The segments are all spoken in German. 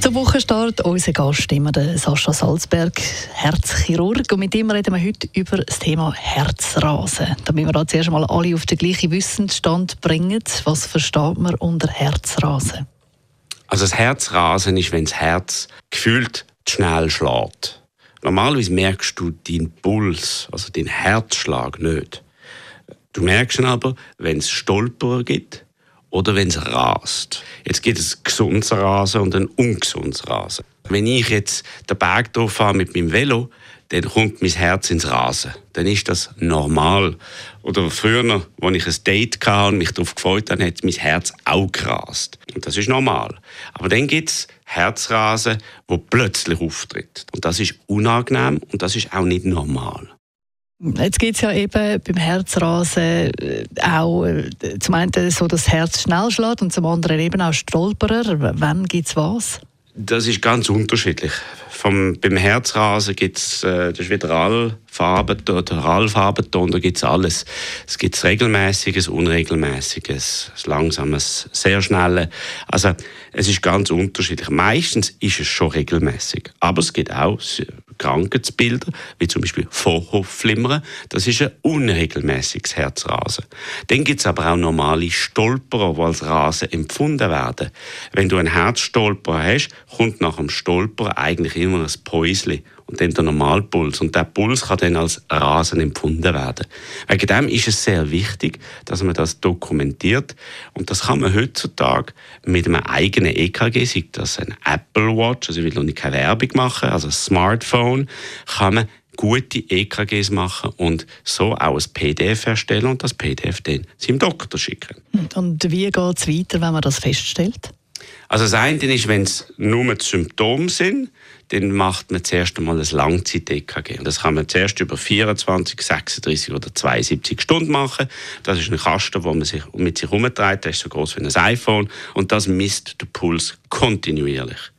Zum Wochenstart unser Gast immer der Sascha Salzberg, Herzchirurg. Und mit ihm reden wir heute über das Thema Herzrasen. Damit wir da zuerst einmal alle auf den gleichen Wissensstand bringen. Was versteht man unter Herzrasen? Also das Herzrasen ist, wenn das Herz gefühlt schnell schlägt. Normalerweise merkst du deinen Puls, also den Herzschlag nicht. Du merkst ihn aber, wenn es Stolperer gibt oder wenn es rast. Jetzt gibt es gesundes Rasen und ein ungesundes Rasen. Wenn ich jetzt den Berg fahre mit meinem Velo, dann kommt mein Herz ins Rasen. Dann ist das normal. Oder früher, als ich ein Date hatte und mich darauf gefreut habe, hat mein Herz auch gerast. Und das ist normal. Aber dann gibt es Herzrasen, wo plötzlich auftritt. Und das ist unangenehm und das ist auch nicht normal. Jetzt gibt es ja eben beim Herzrasen äh, auch äh, zum einen so, dass das Herz schnell schlägt und zum anderen eben auch Stolperer. Wann gibt es was? Das ist ganz unterschiedlich. Vom, beim Herzrasen gibt es, äh, das ist wieder Allfarbenton, oder Allfarbenton, da gibt es alles. Es gibt regelmäßiges, unregelmäßiges, langsames, sehr schnelles. Also es ist ganz unterschiedlich. Meistens ist es schon regelmäßig, aber es gibt auch Krankheitsbilder, wie zum Beispiel Vorhofflimmern. Das ist ein unregelmäßiges Herzrasen. Dann gibt es aber auch normale Stolperer, die als Rasen empfunden werden. Wenn du einen Herzstolperer hast, kommt nach dem Stolperer eigentlich immer ein Päusli und dann der Normalpuls. Und der Puls kann dann als Rasen empfunden werden. Wegen dem ist es sehr wichtig, dass man das dokumentiert. Und das kann man heutzutage mit einem eigenen EKG, sei das ein Apple Watch, also ich will noch nicht keine Werbung machen, also ein Smartphone, kann man gute EKGs machen und so auch ein PDF erstellen und das PDF dann seinem Doktor schicken. Und wie geht es weiter, wenn man das feststellt? Also das eine ist, wenn es nur die Symptome sind, dann macht man zuerst einmal ein Langzeit-EKG. Das kann man zuerst über 24, 36 oder 72 Stunden machen. Das ist ein Kasten, wo man sich mit sich herumtreibt. Der ist so groß wie ein iPhone. Und das misst den Puls kontinuierlich.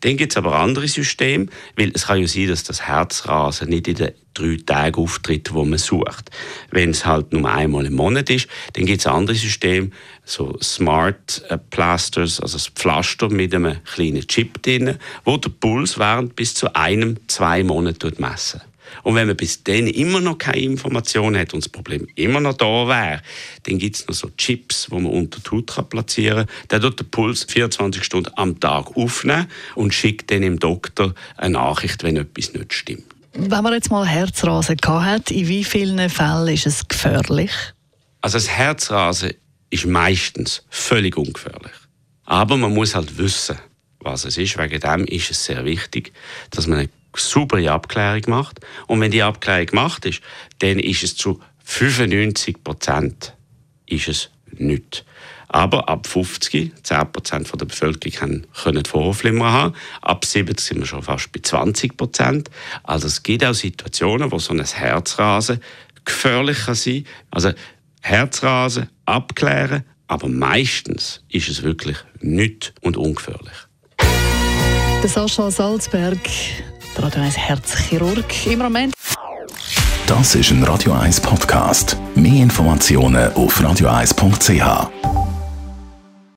Dann gibt es aber andere Systeme, weil es kann ja sein, dass das Herzrasen nicht in den drei Tagen auftritt, wo man sucht. Wenn es halt nur einmal im Monat ist, dann gibt es andere Systeme, so Smart äh, Plasters, also das Pflaster mit einem kleinen Chip drin, wo der Puls während bis zu einem, zwei Monaten messen. Und wenn man bis dann immer noch keine Information hat und das Problem immer noch da wäre, dann gibt es noch so Chips, wo man unter die Haut kann platzieren kann. Der tut den Puls 24 Stunden am Tag aufnehmen und schickt dann dem Doktor eine Nachricht, wenn etwas nicht stimmt. Wenn man jetzt mal Herzrasen hat, in wie vielen Fällen ist es gefährlich? Also das Herzrasen ist meistens völlig ungefährlich. Aber man muss halt wissen, was es ist. Wegen dem ist es sehr wichtig, dass man eine saubere Abklärung macht. Und wenn die Abklärung gemacht ist, dann ist es zu 95 Prozent nicht. Aber ab 50, 10 Prozent der Bevölkerung können Vorhofflimmer haben. Ab 70 sind wir schon fast bei 20 Prozent. Also es gibt auch Situationen, wo so ein Herzrasen gefährlich kann Also Herzrasen abklären, aber meistens ist es wirklich nicht und ungefährlich. Der Sascha Salzberg Radio 1 Herzchirurg im Moment. Das ist ein Radio 1 Podcast. Mehr Informationen auf radio1.ch.